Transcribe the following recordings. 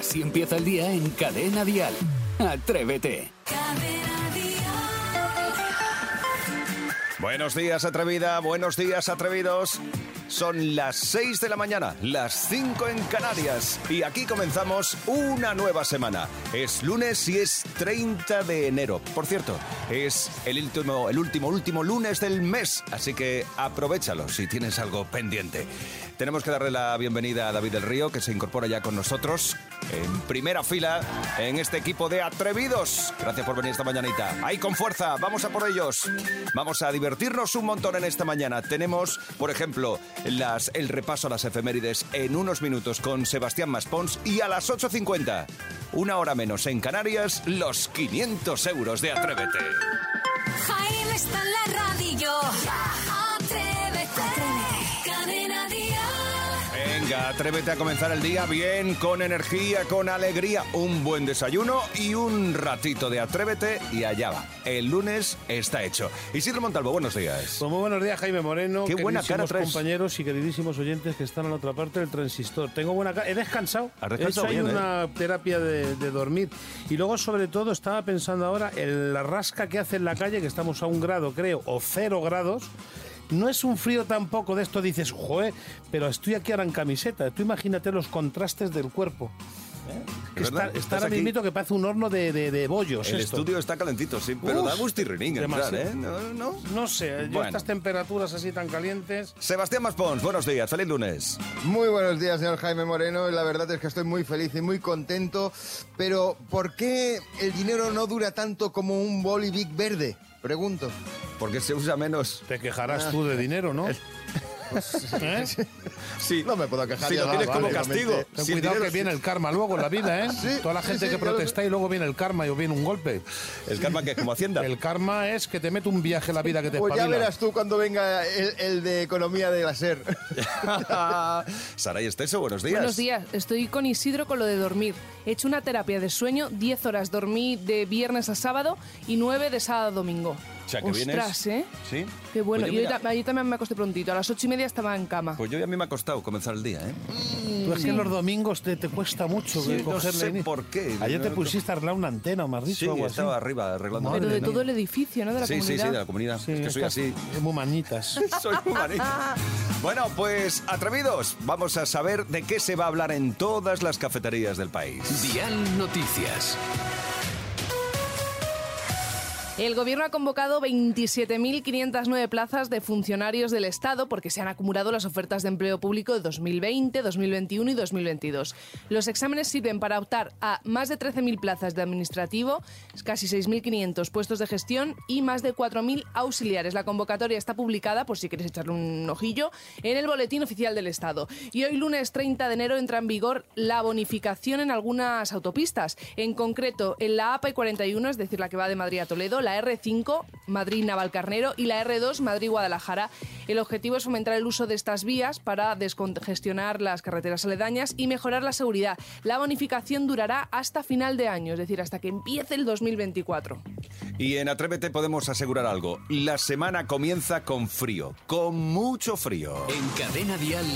Así empieza el día en Cadena Dial. Atrévete. Buenos días, atrevida. Buenos días, atrevidos. Son las 6 de la mañana, las 5 en Canarias. Y aquí comenzamos una nueva semana. Es lunes y es 30 de enero. Por cierto, es el último, el último, último lunes del mes. Así que aprovechalo si tienes algo pendiente. Tenemos que darle la bienvenida a David del Río, que se incorpora ya con nosotros en primera fila en este equipo de atrevidos. Gracias por venir esta mañanita. Ahí con fuerza, vamos a por ellos. Vamos a divertirnos un montón en esta mañana. Tenemos, por ejemplo, el repaso a las efemérides en unos minutos con Sebastián Maspons y a las 8.50, una hora menos en Canarias, los 500 euros de Atrévete. Jaime está en la radio. Venga, atrévete a comenzar el día bien, con energía, con alegría, un buen desayuno y un ratito de atrévete y allá va. El lunes está hecho. Isidro Montalvo, buenos días. Pues muy buenos días, Jaime Moreno. Qué buena cara traes. compañeros y queridísimos oyentes que están en la otra parte del transistor. Tengo buena cara. He descansado. Has He descansado hecho ahí bien, ¿eh? una terapia de, de dormir. Y luego, sobre todo, estaba pensando ahora en la rasca que hace en la calle, que estamos a un grado, creo, o cero grados. No es un frío tampoco de esto, dices, joder, pero estoy aquí ahora en camiseta. Tú imagínate los contrastes del cuerpo. ¿Eh? Que ¿Es está, verdad? está ¿Estás ahora aquí? mismito que parece un horno de, de, de bollos. El esto. estudio está calentito, sí, pero Uf, da gustirrinín entrar, demasiado. ¿eh? No, no. No sé, yo Bueno. estas temperaturas así tan calientes. Sebastián Maspons, buenos días, feliz lunes. Muy buenos días, señor Jaime Moreno. y La verdad es que estoy muy feliz y muy contento. Pero, ¿por qué el dinero no dura tanto como un boli big verde? Pregunto. Porque se usa menos. Te quejarás tú de dinero, ¿no? ¿Eh? Sí, No me puedo quejar Si lo tienes como castigo. Ten Si cuidado dinero- que viene el karma luego en la vida, ¿eh? Sí, Toda la gente sí, que ya lo- protesta y luego viene el karma y viene un golpe. El karma que es como Hacienda. El karma es que te mete un viaje en la vida que te Pues ya espabila. verás tú cuando venga el, el de economía de la SER. Saray Esteso, buenos días. Buenos días, estoy con Isidro con lo de dormir. He hecho una terapia de sueño, 10 horas dormí de viernes a sábado y 9 de sábado a domingo. O sea, que Ostras, vienes- ¿eh? Sí. Qué bueno. Pues yo, mira, ta- también me acosté prontito, a las 8 y media estaba en cama. pues yo a mí me ha costado comenzar el día, ¿eh? Tú es que los domingos te, te cuesta mucho Sí, no sé por qué. Ayer te No, pusiste a arreglar una antena, o me has dicho Sí, algo así. estaba arriba arreglando. Pero de mía. todo el edificio, ¿no? De la sí, sí, comunidad. sí, de la comunidad. Sí, es que soy así. Muy manitas. Soy un manito. Bueno, pues atrevidos, vamos a saber de qué se va a hablar en todas las cafeterías del país. Dial Noticias. El gobierno ha convocado 27.509 plazas de funcionarios del Estado porque se han acumulado las ofertas de empleo público de 2020, 2021 y 2022. Los exámenes sirven para optar a más de 13.000 plazas de administrativo, casi 6.500 puestos de gestión y más de 4.000 auxiliares. La convocatoria está publicada, por si quieres echarle un ojillo, en el Boletín Oficial del Estado. Y hoy, lunes 30 de enero, entra en vigor la bonificación en algunas autopistas. En concreto, en la APA 41, es decir, la que va de Madrid a Toledo, la R5, Madrid-Navalcarnero y la R2, Madrid-Guadalajara. El objetivo es fomentar el uso de estas vías para descongestionar las carreteras aledañas y mejorar la seguridad. La bonificación durará hasta final de año, es decir, hasta que empiece el 2024. Y en Atrévete podemos asegurar algo. La semana comienza con frío, con mucho frío. En Cadena Dial,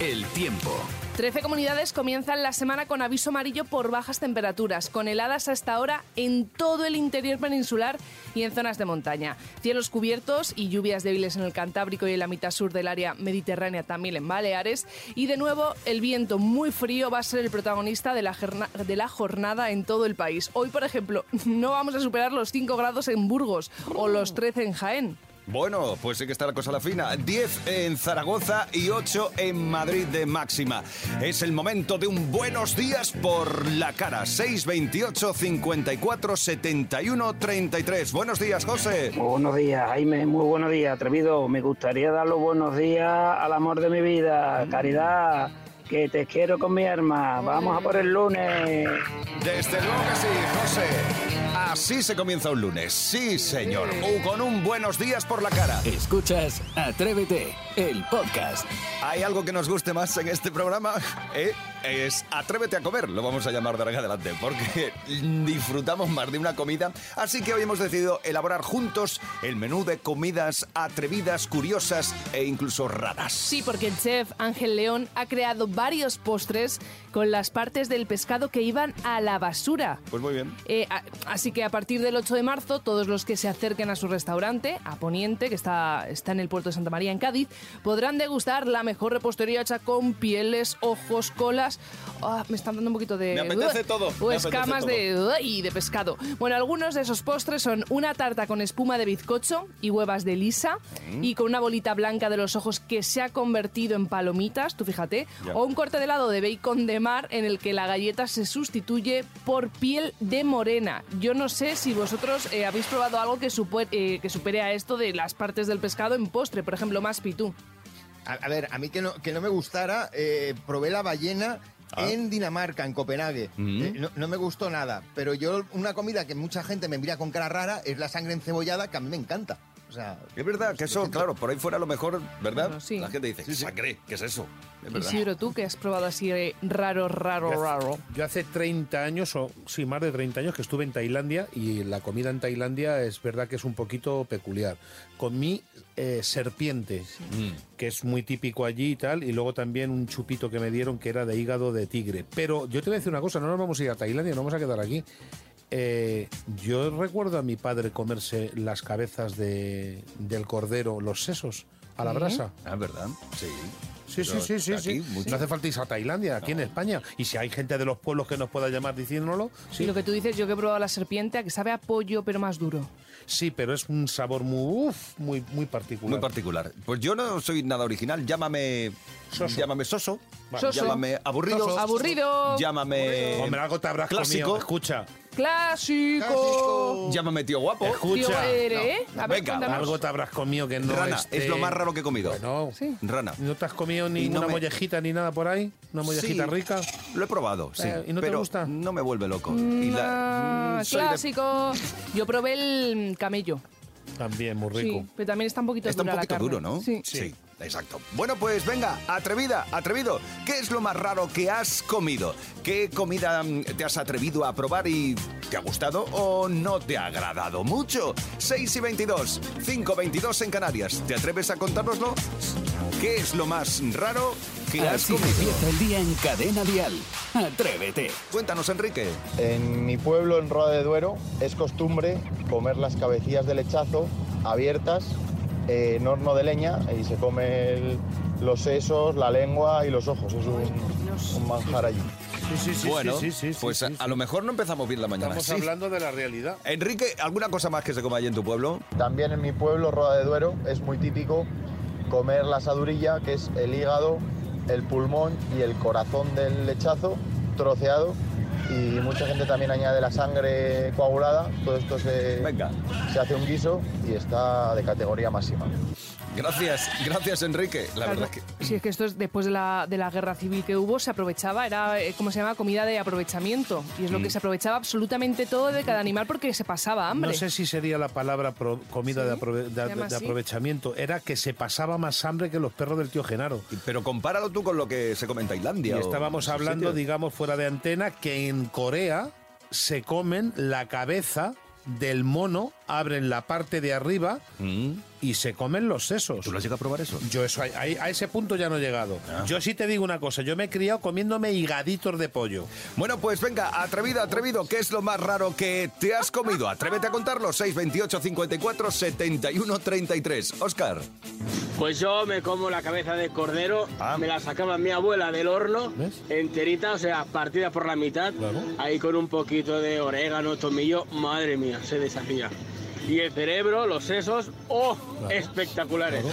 el tiempo. Trece comunidades comienzan la semana con aviso amarillo por bajas temperaturas, con heladas hasta ahora en todo el interior peninsular y en zonas de montaña. Cielos cubiertos y lluvias débiles en el Cantábrico y en la mitad sur del área mediterránea, también en Baleares. Y de nuevo, el viento muy frío va a ser el protagonista de la, jerna- de la jornada en todo el país. Hoy, por ejemplo, no vamos a superar los 5 grados en Burgos o los 13 en Jaén. Bueno, pues sí que está la cosa a la fina. 10 en Zaragoza y 8 en Madrid de máxima. Es el momento de un buenos días por la cara. 628 54 71 33. Buenos días, José. Muy buenos días, Jaime, muy buenos días, atrevido. Me gustaría dar los buenos días al amor de mi vida, Caridad, que te quiero con mi arma. Vamos a por el lunes. Desde luego que sí, José. Así se comienza un lunes. Sí, señor. O con un buenos días por la cara. Escuchas Atrévete, el podcast. ¿Hay algo que nos guste más en este programa? ¿Eh? Es Atrévete a comer, lo vamos a llamar de ahora en adelante, porque disfrutamos más de una comida. Así que hoy hemos decidido elaborar juntos el menú de comidas atrevidas, curiosas e incluso raras. Sí, porque el chef Ángel León ha creado varios postres con las partes del pescado que iban a la basura. Pues muy bien. Eh, a- así que a partir del 8 de marzo, todos los que se acerquen a su restaurante, a Poniente, que está, está en el puerto de Santa María, en Cádiz, podrán degustar la mejor repostería hecha con pieles, ojos, colas. Ah, me están dando un poquito de. Me apetece todo, O me apetece escamas todo. de. ¡ay! de pescado. Bueno, algunos de esos postres son una tarta con espuma de bizcocho y huevas de lisa, Mm. y con una bolita blanca de los ojos que se ha convertido en palomitas, tú fíjate, Ya. o un corte de helado de bacon de mar en el que la galleta se sustituye por piel de morena. Yo no sé si vosotros eh, habéis probado algo que, eh, que supere a esto de las partes del pescado en postre, por ejemplo, más pitú. A, a ver, a mí que no, que no me gustara, eh, probé la ballena Ah. en Dinamarca, en Copenhague. Mm. Eh, no, no me gustó nada, pero yo una comida que mucha gente me mira con cara rara es la sangre encebollada, que a mí me encanta. O sea, Es verdad que eso, claro, por ahí fuera a lo mejor, ¿verdad? Bueno, sí. La gente dice, sangre, ¿qué es eso? Es verdad. Isidro, tú que has probado así eh, raro, raro, Yo hace- raro. Yo hace 30 años, o sí, más de 30 años que estuve en Tailandia y la comida en Tailandia es verdad que es un poquito peculiar. Comí eh, serpiente, Mm. que es muy típico allí y tal, y luego también un chupito que me dieron que era de hígado de tigre. Pero yo te voy a decir una cosa, no nos vamos a ir a Tailandia, no vamos a quedar aquí. Eh, yo recuerdo a mi padre comerse las cabezas de, del cordero, los sesos, a la brasa. Ah, ¿verdad? Sí. Sí, sí, sí, sí, aquí sí. No hace falta irse a Tailandia, aquí en España. Y si hay gente de los pueblos que nos pueda llamar diciéndolo, sí. Y lo que tú dices, yo que he probado la serpiente, que sabe a pollo, pero más duro. Sí, pero es un sabor muy, uf, muy, muy particular. Muy particular. Pues yo no soy nada original. Llámame. Soso. Llámame soso. Soso. Llámame aburrido. Soso. Aburrido. Llámame. Hombre, algo te habrás Clásico. comido. Escucha, Clásico. Llámame tío guapo. Tío, escucha. eres, ¿eh? A ver, Venga, cuéntanos. algo te habrás comido que no Rana, esté- es lo más raro que he comido. Bueno, Sí. Rana. ¿no te has comido no ninguna me- mollejita ni nada por ahí? ¿Una mollejita Sí, rica? Lo he probado, sí. Eh, ¿y no te pero gusta? No me vuelve loco. Y la- Ah, mm, de- clásico. Yo probé el camello. También, muy rico. Sí, pero también está un poquito Está un la poquito carne. duro, ¿no? Sí. Exacto. Bueno, pues venga, atrevida, atrevido. ¿Qué es lo más raro que has comido? ¿Qué comida mm, te has atrevido a probar y te ha gustado o no te ha agradado mucho? 6 y 22, 5, 22 en Canarias. ¿Te atreves a contárnoslo? ¿Qué es lo más raro que has Así comido? empieza el día en Cadena Dial. Atrévete. Cuéntanos, Enrique. En mi pueblo, en Roda de Duero, es costumbre comer las cabecillas de lechazo abiertas eh, en horno de leña y se come el- los sesos, la lengua y los ojos. Es un, un manjar allí. Sí, sí, sí. bueno, sí, sí, sí, pues sí, a, sí, a lo mejor no empezamos bien la mañana. Estamos sí. hablando de la realidad. Enrique, ¿alguna cosa más que se coma allí en tu pueblo? También en mi pueblo, Roda de Duero, es muy típico comer la sadurilla, que es el hígado, el pulmón y el corazón del lechazo troceado. Y mucha gente también añade la sangre coagulada. Todo esto se, Venga. se hace un guiso y está de categoría máxima. Gracias, gracias Enrique. La Claro. verdad es que... Sí, es que esto es después de la, de la guerra civil que hubo, se aprovechaba, era, eh, ¿cómo se llama? Comida de aprovechamiento. Y es lo que se aprovechaba absolutamente todo de cada animal porque se pasaba hambre. No sé si sería la palabra pro- comida Sí, de, aprove- aprovechamiento. Era que se pasaba más hambre que los perros del tío Genaro. Pero compáralo tú con lo que se come en Tailandia. Y estábamos hablando, digamos, fuera de antena, que en Corea se comen la cabeza del mono, abren la parte de arriba Mm. y se comen los sesos. ¿Tú lo has llegado a probar eso? Yo eso, a ese punto ya no he llegado. Ah. Yo sí te digo una cosa, yo me he criado comiéndome higaditos de pollo. Bueno, pues venga, atrevida, atrevido, ¿qué es lo más raro que te has comido? Atrévete a contarlo, 628 54 71 33. Oscar. Pues yo me como la cabeza de cordero, Ah. me la sacaba mi abuela del horno, ¿Ves? enterita, o sea, partida por la mitad, Claro. ahí con un poquito de orégano, tomillo, madre mía, se deshacía. Y el cerebro, los sesos, ¡oh! Espectaculares.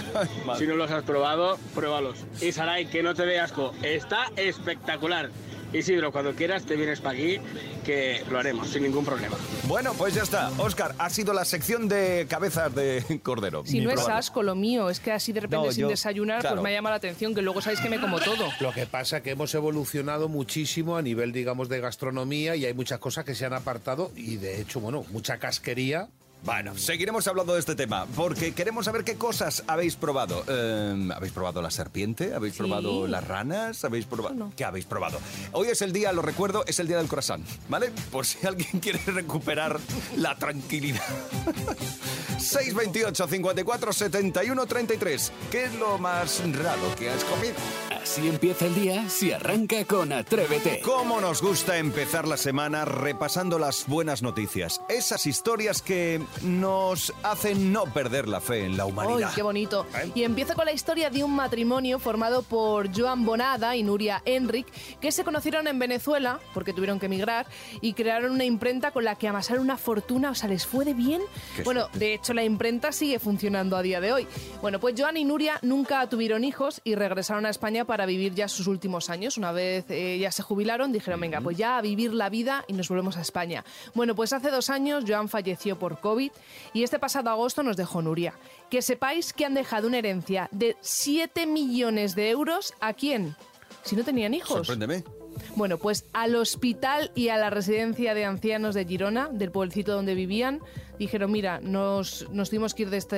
Si no los has probado, pruébalos. Y Saray, que no te dé asco, está espectacular. Isidro, cuando quieras te vienes para aquí, que lo haremos sin ningún problema. Bueno, pues ya está. Oscar, ha sido la sección de cabezas de cordero. Si Ni no es asco lo mío, es que así de repente No, sin yo- desayunar, claro. pues me llama la atención, que luego sabéis que me como todo. Lo que pasa es que hemos evolucionado muchísimo a nivel, digamos, de gastronomía y hay muchas cosas que se han apartado y de hecho, bueno, mucha casquería Bueno, seguiremos hablando de este tema porque queremos saber qué cosas habéis probado. Eh, ¿Habéis probado la serpiente? ¿Habéis Sí. probado las ranas? ¿Habéis probado? No. ¿Qué habéis probado? Hoy es el día, lo recuerdo, es el día del croissant, ¿vale? Por si alguien quiere recuperar la tranquilidad. 628 54 71 33. ¿Qué es lo más raro que has comido? Así empieza el día si arranca con Atrévete. ¿Cómo nos gusta empezar la semana repasando las buenas noticias? Esas historias que nos hacen no perder la fe en la ¡Ay, humanidad. qué bonito! ¿Eh? Y empiezo con la historia de un matrimonio formado por Joan Bonada y Nuria Enric, que se conocieron en Venezuela, porque tuvieron que emigrar, y crearon una imprenta con la que amasaron una fortuna, o sea, les fue de bien. Bueno, suerte. de hecho, la imprenta sigue funcionando a día de hoy. Bueno, pues Joan y Nuria nunca tuvieron hijos y regresaron a España para vivir ya sus últimos años. Una vez eh, ya se jubilaron, dijeron, venga, pues ya a vivir la vida y nos volvemos a España. Bueno, pues hace dos años Joan falleció por COVID y este pasado agosto nos dejó Nuria. Que sepáis que han dejado una herencia de 7 millones de euros a quién? Si no tenían hijos. Sorpréndeme. Bueno, pues al hospital y a la residencia de ancianos de Girona, del pueblecito donde vivían, dijeron, mira, nos, nos tuvimos que ir de este,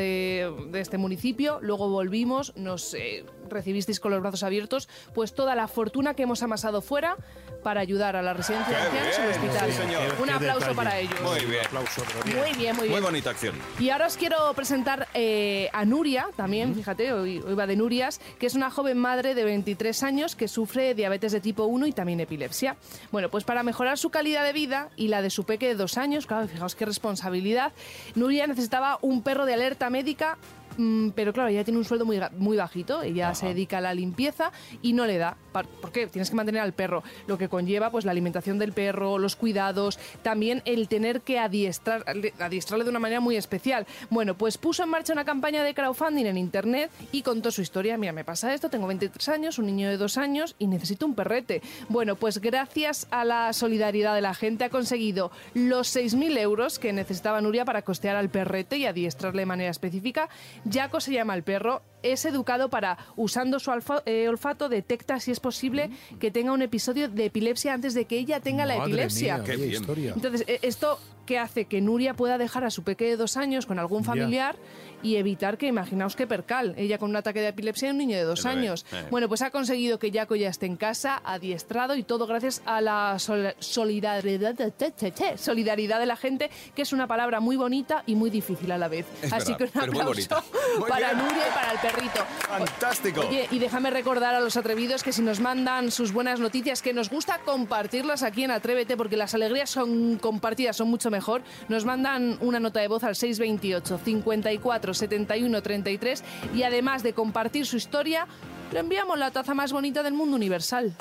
de este municipio, luego volvimos, nos eh, recibisteis con los brazos abiertos, pues toda la fortuna que hemos amasado fuera para ayudar a la residencia de ¡Qué ancianos y al bien! hospital. Sí, señor. Un aplauso detalle. para ellos. Muy bien. Aplauso, bien. Muy bien, muy bien. Muy bonita acción. Y ahora os quiero presentar eh, a Nuria, también, fíjate, hoy, hoy va de Nurias, que es una joven madre de 23 años que sufre diabetes de tipo 1 y también epilepsia. Bueno, pues para mejorar su calidad de vida y la de su peque de dos años, claro, fijaos qué responsabilidad, Nuria necesitaba un perro de alerta médica. Mm, Pero claro, ella tiene un sueldo muy, muy bajito, ella se dedica a la limpieza y no le da. ¿Por qué? Tienes que mantener al perro, lo que conlleva pues la alimentación del perro, los cuidados, también el tener que adiestrar, adiestrarle de una manera muy especial. Bueno, pues puso en marcha una campaña de crowdfunding en internet y contó su historia. Mira, me pasa esto, tengo 23 años, un niño de dos años y necesito un perrete. Bueno, pues gracias a la solidaridad de la gente ha conseguido los 6.000 euros que necesitaba Nuria para costear al perrete y adiestrarle de manera específica. Jaco se llama el perro, es educado para, usando su alfa- eh, olfato, detecta si es posible que tenga un episodio de epilepsia antes de que ella tenga la epilepsia. mía, Qué bien. historia. Entonces, e- esto que hace que Nuria pueda dejar a su peque de dos años con algún familiar y evitar que, imaginaos que percal, ella con un ataque de epilepsia y un niño de dos años. eh. Bueno, pues ha conseguido que Jaco ya esté en casa, adiestrado y todo gracias a la sol- solidaridad, te- te- te- solidaridad de la gente, que es una palabra muy bonita y muy difícil a la vez. Es Así verdad, que un aplauso para. Nuria y para el perrito. Fantástico. Oye, y déjame recordar a los atrevidos que si nos mandan sus buenas noticias, que nos gusta compartirlas aquí en Atrévete, porque las alegrías son compartidas, son mucho mejor, nos mandan una nota de voz al 628 54 71 33 y además de compartir su historia, le enviamos la taza más bonita del mundo universal.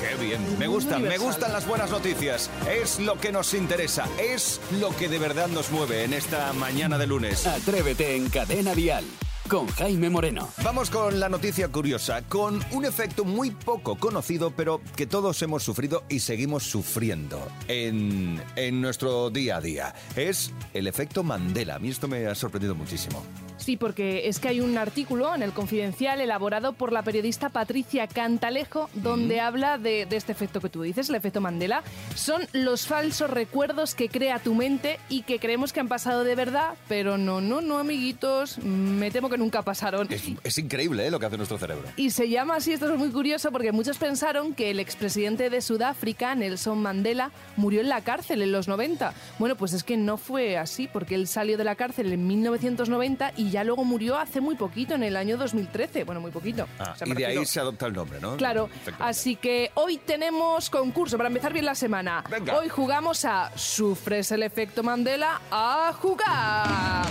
Qué bien. Me gustan, me gustan las buenas noticias. Es lo que nos interesa. Es lo que de verdad nos mueve en esta mañana de lunes. Atrévete en Cadena Dial con Jaime Moreno. Vamos con la noticia curiosa, con un efecto muy poco conocido, pero que todos hemos sufrido y seguimos sufriendo en, en nuestro día a día. Es el efecto Mandela. A mí esto me ha sorprendido muchísimo. Sí, porque es que hay un artículo en el Confidencial elaborado por la periodista Patricia Cantalejo donde habla de, de este efecto que tú dices, el efecto Mandela. Son los falsos recuerdos que crea tu mente y que creemos que han pasado de verdad, pero no, no, no, amiguitos, me temo que nunca pasaron. Es, es increíble ¿eh? lo que hace nuestro cerebro. Y se llama así, esto es muy curioso, porque muchos pensaron que el expresidente de Sudáfrica, Nelson Mandela, murió en la cárcel en los 90. Bueno, pues es que no fue así, porque él salió de la cárcel en 1990 y ya luego murió hace muy poquito, en el año 2013. Bueno, muy poquito. Ah, O sea, y de ahí se adopta el nombre, ¿no? Claro, así que hoy tenemos concurso para empezar bien la semana. Venga. Hoy jugamos a ¿Sufres el efecto Mandela? ¡A jugar!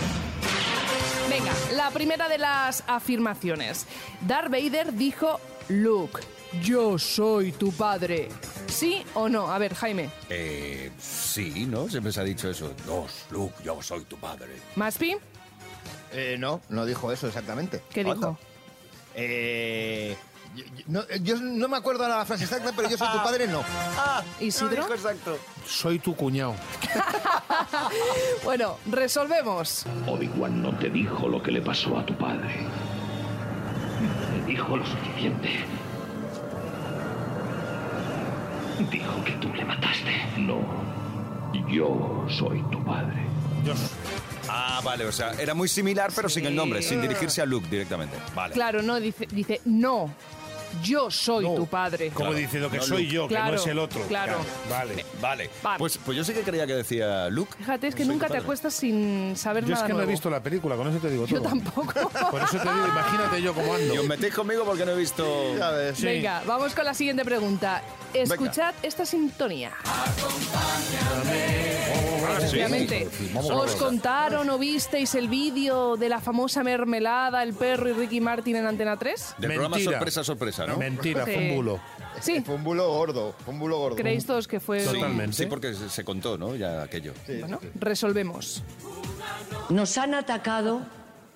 Venga, la primera de las afirmaciones. Darth Vader dijo, Luke, yo soy tu padre. ¿Sí o no? A ver, Jaime. Eh, sí, ¿no? Siempre se ha dicho eso. Dos, Luke, yo soy tu padre. ¿Maspi? Eh, no, no dijo eso exactamente. ¿Qué dijo? Anda. Eh, yo, yo- no, yo no me acuerdo la frase exacta, pero yo soy tu padre, no. ¿Isidro? exacto. Soy tu cuñado. Bueno, resolvemos. Obi-Wan no te dijo lo que le pasó a tu padre. Te dijo lo suficiente. Dijo que tú le mataste. No. Yo soy tu padre. Yo, Ah, vale, o sea, era muy similar, pero sin el nombre, sin dirigirse a Luke directamente. Vale. Claro, no, dice, dice no, yo soy No. tu padre. Como diciendo que no soy Luke. yo, que Claro, no es el otro. claro. Vale. Vale. Vale. Pues, pues yo sí que creía que decía Luke. Fíjate, es que nunca te acuestas sin saber Yo es nada que no he visto la película, con eso te digo todo. Yo tampoco. Por eso te digo, imagínate yo cómo ando. Y os metéis conmigo porque no he visto. Sí. Venga, vamos con la siguiente pregunta. Escuchad esta sintonía. Ah, sí. Efectivamente. Vamos a ¿Os contaron o visteis el vídeo de la famosa mermelada, el perro y Ricky Martin en Antena 3? Del programa Mentira. sorpresa, sorpresa, ¿no? Mentira, fue Sí. un bulo. Sí, Fue un bulo gordo, fue un bulo gordo. creéis todos que fue... Sí, Totalmente. Sí, porque se, se contó, ¿no? Ya aquello. Bueno, resolvemos. Nos han atacado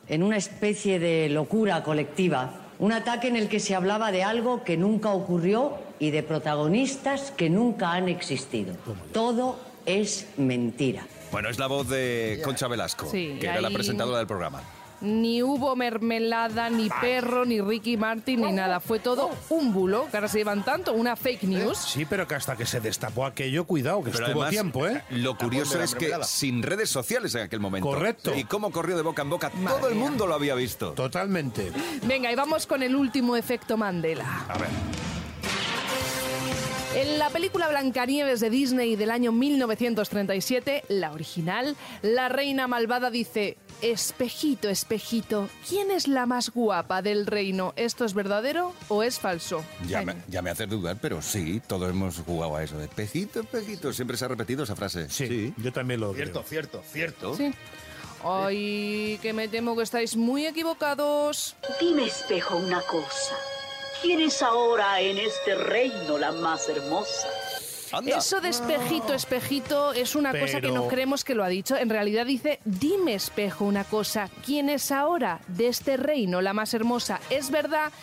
en una especie de locura colectiva, un ataque en el que se hablaba de algo que nunca ocurrió y de protagonistas que nunca han existido. Todo es mentira. Bueno, es la voz de Concha Velasco, Sí, que era la presentadora del programa. Ni hubo mermelada, ni perro, ni Ricky Martin, ni nada. Fue todo un bulo, que ahora se llevan tanto, una fake news. Sí, pero que hasta que se destapó aquello, cuidado, que Pero estuvo además, tiempo, ¿eh? Lo curioso es que sin redes sociales en aquel momento. Correcto. Y cómo corrió de boca en boca, Madre todo el mundo lo había visto. Totalmente. Venga, y vamos con el último efecto Mandela. A ver. En la película Blancanieves de Disney del año 1937, la original, la reina malvada dice, espejito, espejito, ¿quién es la más guapa del reino? ¿Esto es verdadero o es falso? Ya me, ya me hace dudar, pero sí, todos hemos jugado a eso. De espejito, espejito. Siempre se ha repetido esa frase. Sí, yo también lo Cierto, creo. cierto, cierto. Sí. Ay, que me temo que estáis muy equivocados. Dime, espejo, una cosa. ¿Quién es ahora en este reino la más hermosa? Anda. Eso de espejito, espejito es una cosa que no creemos que lo ha dicho. En realidad dice, dime espejo una cosa, ¿quién es ahora de este reino la más hermosa? Es verdad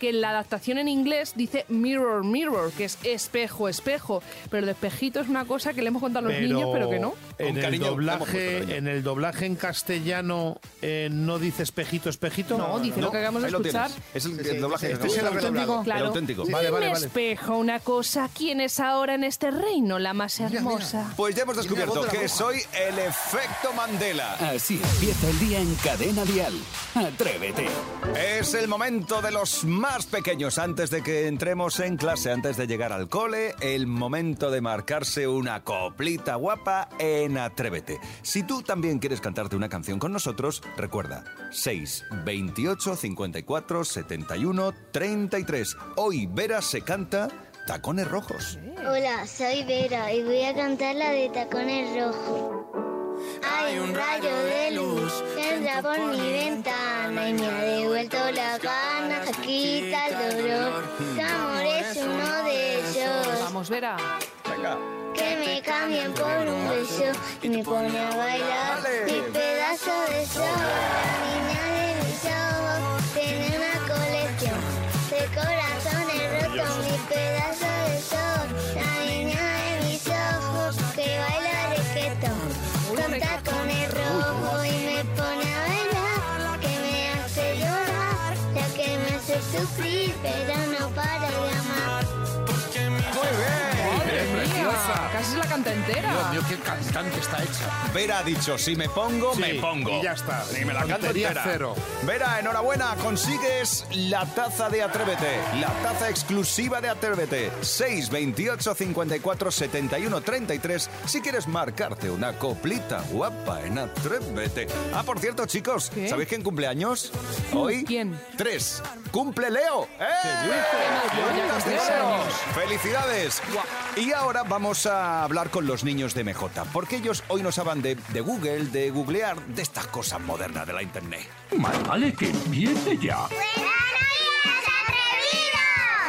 que en la adaptación en inglés dice mirror, mirror, que es espejo, espejo. Pero de espejito es una cosa que le hemos contado a los niños, pero que no. En el, doblaje, en el doblaje en castellano eh, no dice espejito, espejito. No, dice lo que acabamos de escuchar. Es el, el sí, doblaje. sí, este es el auténtico. Claro. El auténtico. Vale, vale, vale. espejo una cosa, ¿quién es ahora en este reino la más hermosa? Pues ya hemos descubierto que soy el efecto Mandela. Así empieza el día en Cadena Dial. Atrévete. Es el momento de los más pequeños antes de que entremos en clase, antes de llegar al cole, el momento de marcarse una coplita guapa en Atrévete. Si tú también quieres cantarte una canción con nosotros, recuerda 6 28 54 71 33. Hoy Vera se canta Tacones Rojos. Hola, soy Vera y voy a cantar la de Tacones Rojos. Hay un rayo de luz que entra por mi ventana y me ha devuelto la gana, quita el dolor. Tu amor es uno de ellos. Vamos, Vera. Venga. Que me cambien por un beso y me pone a bailar mi pedazo de sol. La niña de mis ojos Casi la canta entera. Dios mío, qué cantante está hecha. Vera ha dicho, si me pongo, Sí, me pongo. y ya está. Ni me la canto Tontería entera. cero. Vera, enhorabuena, consigues la taza de Atrévete. La taza exclusiva de Atrévete. 6 28 54 71 33 si quieres marcarte una coplita guapa en Atrévete. Ah, por cierto, chicos, ¿Qué? ¿sabéis quién cumple años? Hoy. ¿Quién? Tres. ¡Cumple Leo! ¡Eh! Leo! ¡Felicidades! Y ahora vamos a hablar con los niños de MJ, porque ellos hoy nos hablan de, de Google, de googlear, de estas cosas modernas de la internet. Más vale que empiece ya.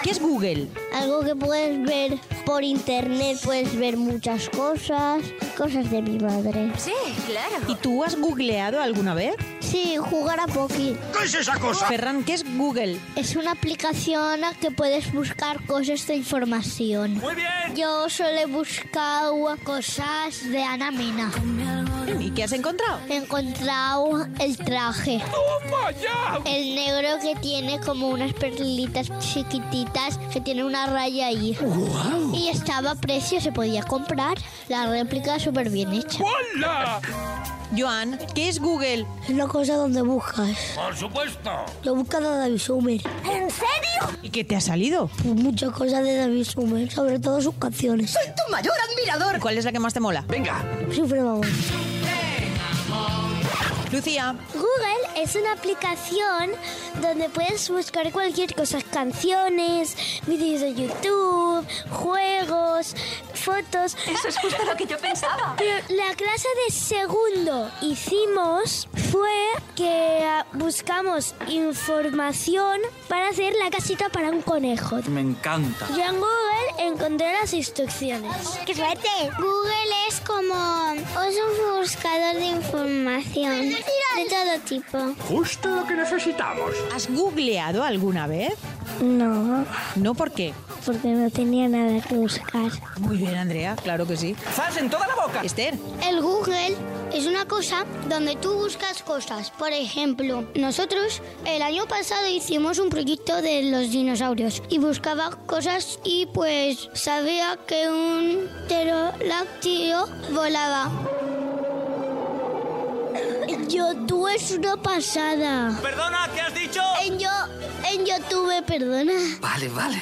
¿Qué es Google? Algo que puedes ver por internet, puedes ver muchas cosas, cosas de mi madre. Sí, claro. ¿Y tú has googleado alguna vez? Sí, jugar a Poki. ¿Qué es esa cosa? Ferran, ¿qué es Google? Es una aplicación a que puedes buscar cosas de información. Muy bien. Yo solo he buscado cosas de Ana Mena. ¿Y qué has encontrado? He encontrado el traje. ¡Toma ya! El negro que tiene como unas perlitas chiquititas que tiene una raya ahí. Y estaba a precio, se podía comprar. La réplica súper bien hecha. ¡Hola! Joan, ¿qué es Google? Es una cosa donde buscas. Por supuesto. Lo buscas de David Sumer. ¿En serio? ¿Y qué te ha salido? Pues muchas cosas de David Sumer, sobre todo sus canciones. ¡Soy tu mayor admirador! ¿Cuál es la que más te mola? Venga. Siempre vamos. Lucía. Google es una aplicación donde puedes buscar cualquier cosa, canciones, vídeos de YouTube, juegos, fotos. Eso es justo lo que yo pensaba. Pero la clase de segundo hicimos fue que ah, buscamos información para hacer la casita para un conejo. Me encanta. Yo en Google encontré las instrucciones. ¡Qué suerte! Google es como es un buscador de información de todo tipo. Justo lo que necesitamos. ¿Has googleado alguna vez? No, ¿No por qué? porque no tenía nada que buscar. Muy bien, Andrea, claro que sí. ¡Zas en toda la boca! Esther. El Google es una cosa donde tú buscas cosas. Por ejemplo, nosotros el año pasado hicimos un proyecto de los dinosaurios y buscaba cosas y pues sabía que un pterodáctilo volaba. YouTube es una pasada. Perdona, ¿qué has dicho? En yo, en YouTube, perdona. Vale, vale.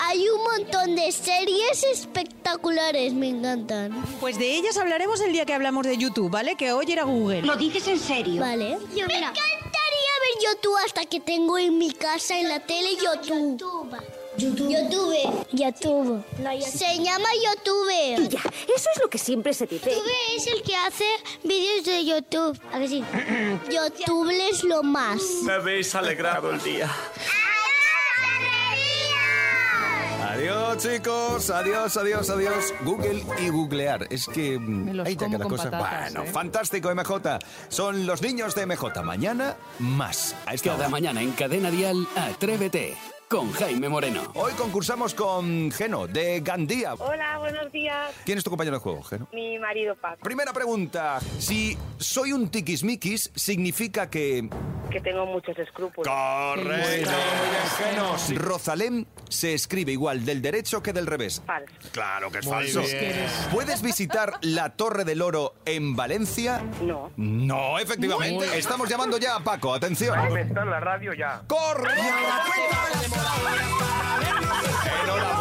Hay un montón de series espectaculares, me encantan. Pues de ellas hablaremos el día que hablamos de YouTube, ¿vale? Que hoy era Google. ¿Lo dices en serio? Vale. Me encantaría ver YouTube hasta que tengo en mi casa en la tele YouTube. YouTube. YouTube. YouTube. Se llama YouTube. Ya, eso es lo que siempre se dice. YouTube es el que hace vídeos de YouTube. ¿A que sí? YouTube es lo más. Me habéis alegrado el día. Adiós, chicos. Adiós, adiós, adiós. Google y googlear. Es que. Ahí te cosa. patatas, Bueno, ¿eh? fantástico, MJ. Son los niños de MJ. Mañana, más. A esta Cada hora. mañana en Cadena Dial, Atrévete con Jaime Moreno. Hoy concursamos con Geno, de Gandía. Hola, buenos días. ¿Quién es tu compañero de juego, Geno? Mi marido Paco. Primera pregunta. Si soy un tiquismiquis, significa que... Que tengo muchos escrúpulos. Correcto. Muy Geno. Rosalén se escribe igual del derecho que del revés. Falso. Claro que es Muy falso. bien. ¿Puedes visitar la Torre del Oro en Valencia? No. No, efectivamente. Estamos llamando ya a Paco. Atención. está en la radio ya. ¡Correcto! Enhorabuena.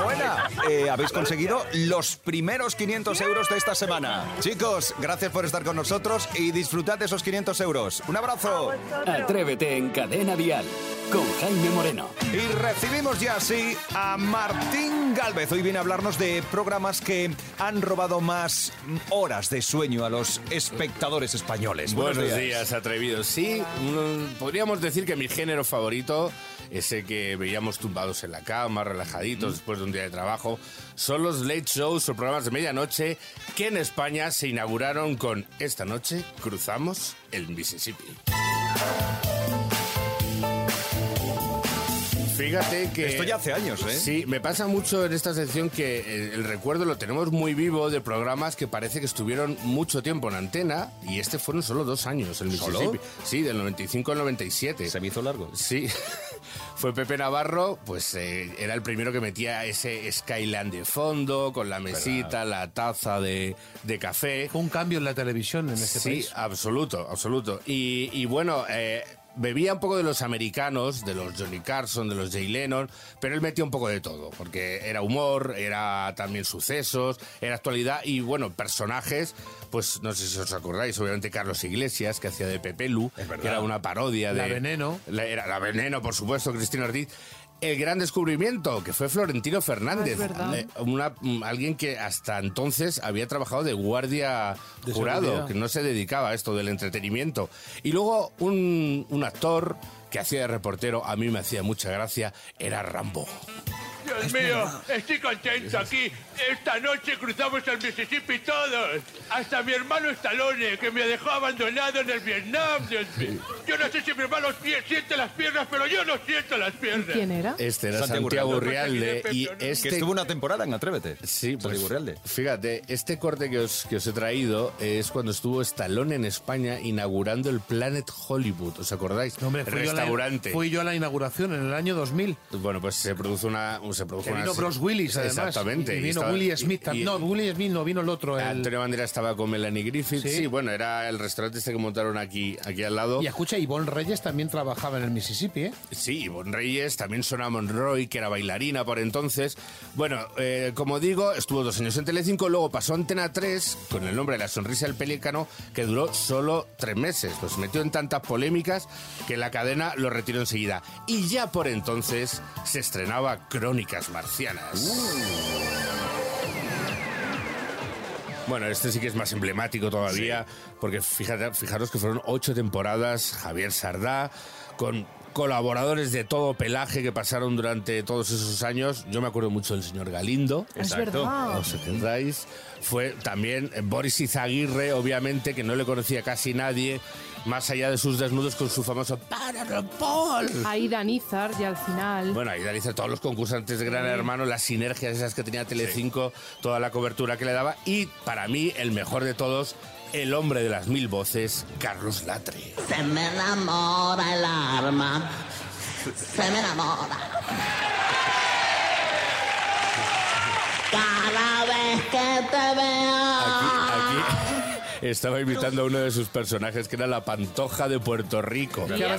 Eh, habéis conseguido los primeros 500 euros de esta semana. Chicos, gracias por estar con nosotros y disfrutad de esos 500 euros. Un abrazo. Atrévete en Cadena Dial con Jaime Moreno. Y recibimos ya así a Martín Galvez. Hoy viene a hablarnos de programas que han robado más horas de sueño a los espectadores españoles. Buenos días, atrevidos. Sí, mm, podríamos decir que mi género favorito, ese que veíamos tumbados en la cama, relajaditos después de un día de trabajo, son los late shows o programas de medianoche que en España se inauguraron con Esta noche cruzamos el Mississippi. Fíjate que... Esto ya hace años, ¿eh? Sí, me pasa mucho en esta sección que el, el recuerdo lo tenemos muy vivo de programas que parece que estuvieron mucho tiempo en antena y este fueron solo dos años, el ¿Solo? Mississippi. Sí, del 95 al 97. Se me hizo largo. Sí. Fue Pepe Navarro, pues eh, era el primero que metía ese Skyland de fondo, con la mesita, la taza de, de café. Fue un cambio en la televisión en Sí, país. absoluto, absoluto. Y, y bueno, eh, bebía un poco de los americanos, de los Johnny Carson, de los Jay Lennon, pero él metía un poco de todo, porque era humor, era también sucesos, era actualidad y bueno, personajes, pues no sé si os acordáis, obviamente Carlos Iglesias, que hacía de Pepe Lu, que era una parodia de... La Veneno. La, era la Veneno, por supuesto, Cristina Ortiz. El gran descubrimiento, que fue Florentino Fernández. Ah, verdad. Eh, una- mm, alguien que hasta entonces había trabajado de guardia De jurado, seguridad. que no se dedicaba a esto del entretenimiento. Y luego un, un actor que hacía de reportero, a mí me hacía mucha gracia, era Rambo. Dios mío, estoy contento aquí. Esta noche cruzamos el Mississippi todos. Hasta mi hermano Stallone, que me dejó abandonado en el Vietnam. Dios mío. Yo no sé si mi hermano siente las piernas, pero yo no siento las piernas. ¿Quién era? Este era Santiago Santiago Urrialde. Urrialde y este Que estuvo una temporada en Atrévete. Sí, pues, Santiago Urrialde. fíjate, este corte que os, que os he traído es cuando estuvo Stallone en España inaugurando el Planet Hollywood, ¿os acordáis? Hombre, el fui yo, a la, restaurante. fui yo a la inauguración en el año 2000. Bueno, pues se produjo una... Se produjo Que una vino Bruce Willis, además. Exactamente. Y, y vino estaba- Willie Smith. y- tam- no, Willie Smith no, vino el otro. el- Antonio Bandera estaba con Melanie Griffith. Sí. Sí. bueno, era el restaurante este que montaron aquí, aquí al lado. Y escucha, Ivonne Reyes también trabajaba en el Mississippi, ¿eh? Sí, Ivonne Reyes, también Sona Monroy, que era bailarina por entonces. Bueno, eh, como digo, estuvo dos años en Telecinco, luego pasó a Antena 3 con el nombre de La Sonrisa del Pelícano, que duró solo tres meses. Pues metió en tantas polémicas que la cadena lo retiró enseguida. Y ya por entonces se estrenaba Crónicas Marcianas. Bueno, este sí que es más emblemático todavía, porque fíjate, fijaros que fueron ocho temporadas, Javier Sardá, con colaboradores de todo pelaje que pasaron durante todos esos años. Yo me acuerdo mucho del señor Galindo. Es Exacto. verdad. ¿Os acordáis? Fue también eh, Boris Izaguirre, obviamente, que no le conocía casi nadie, más allá de sus desnudos con su famoso "Para, Paul". Aida Nízar, ya al final. Bueno, ahí dice todos los concursantes de Gran Hermano, las sinergias esas que tenía Telecinco, toda la cobertura que le daba y para mí el mejor de todos, el hombre de las mil voces, Carlos Latre. Se me enamora el arma. Se me enamora. Cada vez que te veo. Aquí estaba imitando a uno de sus personajes que era la Pantoja de Puerto Rico. Ahora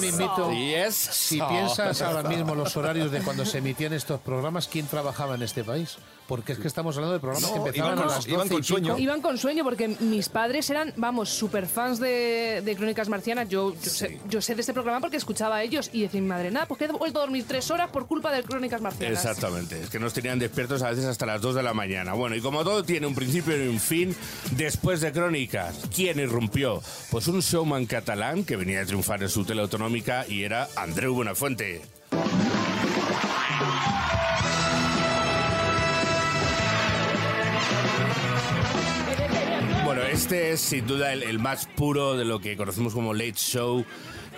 Y es si piensas ahora mismo los horarios de cuando se emitían estos programas, ¿quién trabajaba en este país? Porque es que estamos hablando de programas No, que empezaban iban a las 12 iban con sueño. Iban con sueño porque mis padres eran, vamos, super fans de, de Crónicas Marcianas. Yo, yo, sé, yo sé de este programa porque escuchaba a ellos y decía mi madre, nada, pues que he vuelto a dormir tres horas por culpa de Crónicas Marcianas. Exactamente, es que nos tenían despiertos a veces hasta las 2 de la mañana. Bueno, y como todo tiene un principio y un fin, después de Crónicas, ¿quién irrumpió? Pues un showman catalán que venía a triunfar en su tele autonómica y era Andreu Buenafuente. Bueno, este es sin duda el, el más puro de lo que conocemos como late show.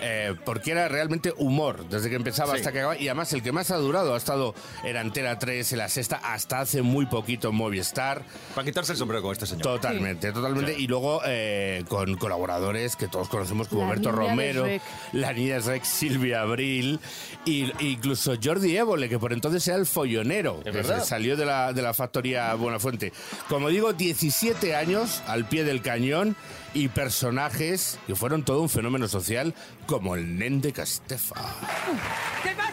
Eh, porque era realmente humor, desde que empezaba Sí. hasta que acababa. Y además, el que más ha durado ha estado en Antena 3, en la sexta, hasta hace muy poquito en Movistar. Para quitarse el sombrero con este señor. Totalmente, totalmente. Y luego eh, con colaboradores que todos conocemos como Berto Romero, la niña Rex, Silvia Abril, y, e incluso Jordi Évole, que por entonces era el follonero, que verdad. se salió de la, de la factoría Buenafuente. Como digo, 17 años al pie del cañón y personajes que fueron todo un fenómeno social, como el Nen de Castefa. ¿Qué pasa,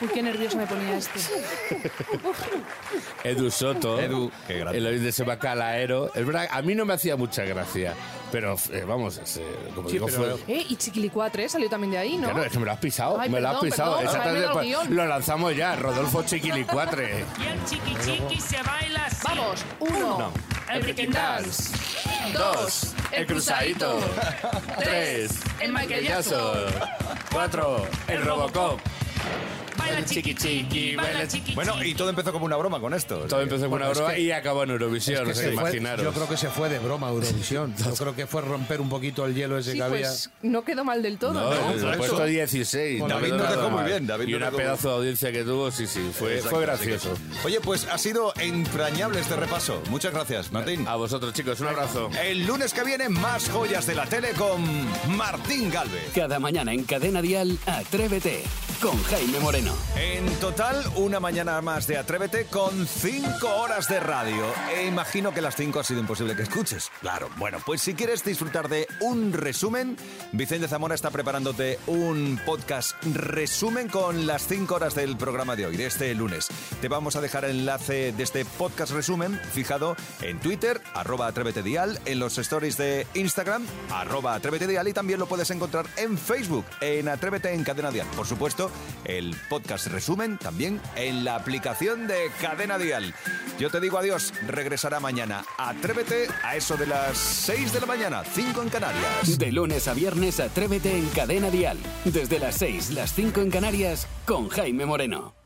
Uy, qué nervioso me ponía este. Edu Soto, Edu, qué grande. el oído de ese bacalaero. Es verdad, a mí no me hacía mucha gracia, pero eh, vamos, es, eh, como Sí, digo, pero- fue... Eh, y Chiquilicuatre salió también de ahí, ¿no? Claro, es que me lo has pisado, Ay, me lo has perdón, pisado. perdón, tráemelo al pues, lo lanzamos ya, Rodolfo Chiquilicuatre. Y el chiqui chiqui se baila así. Vamos, uno, No. El Breaking Dance. Dos, el cruzadito. Tres, el Jackson. Cuatro, el Robocop. Baila chiqui chiqui, baila chiqui Bueno, y todo empezó como una broma con esto. Todo empezó Bueno, una es broma que- y acabó en Eurovisión, Que o sea, se fue- imaginaros. yo creo que se fue de broma Eurovisión. Yo creo que fue romper un poquito el hielo ese Sí, que había. pues no quedó mal del todo, No, ¿no? por puesto eso. 16. Bueno, no David nada dejó muy bien, David Y una pedazo de audiencia que tuvo, sí, sí, fue, fue gracioso. Oye, pues ha sido entrañable este repaso. Muchas gracias, Martín. A vosotros, chicos, un abrazo. El lunes que viene, más joyas de la tele con Martín Galvez. Cada mañana en Cadena Dial, Atrévete con Jaime Moreno. En total, una mañana más de Atrévete con cinco horas de radio. E imagino que las cinco ha sido imposible que escuches. Claro, bueno, pues si quieres disfrutar de un resumen, Vicente Zamora está preparándote un podcast resumen con las cinco horas del programa de hoy, de este lunes. Te vamos a dejar el enlace de este podcast resumen fijado en Twitter, arroba Atrévete Dial, en los stories de Instagram, arroba Atrévete Dial y también lo puedes encontrar en Facebook, en Atrévete en Cadena Dial. Por supuesto, el podcast resumen también en la aplicación de Cadena Dial. Yo te digo adiós, regresará mañana. Atrévete a eso de las 6 de la mañana, 5 en Canarias. De lunes a viernes, Atrévete en Cadena Dial. Desde las 6, las 5 en Canarias, con Jaime Moreno.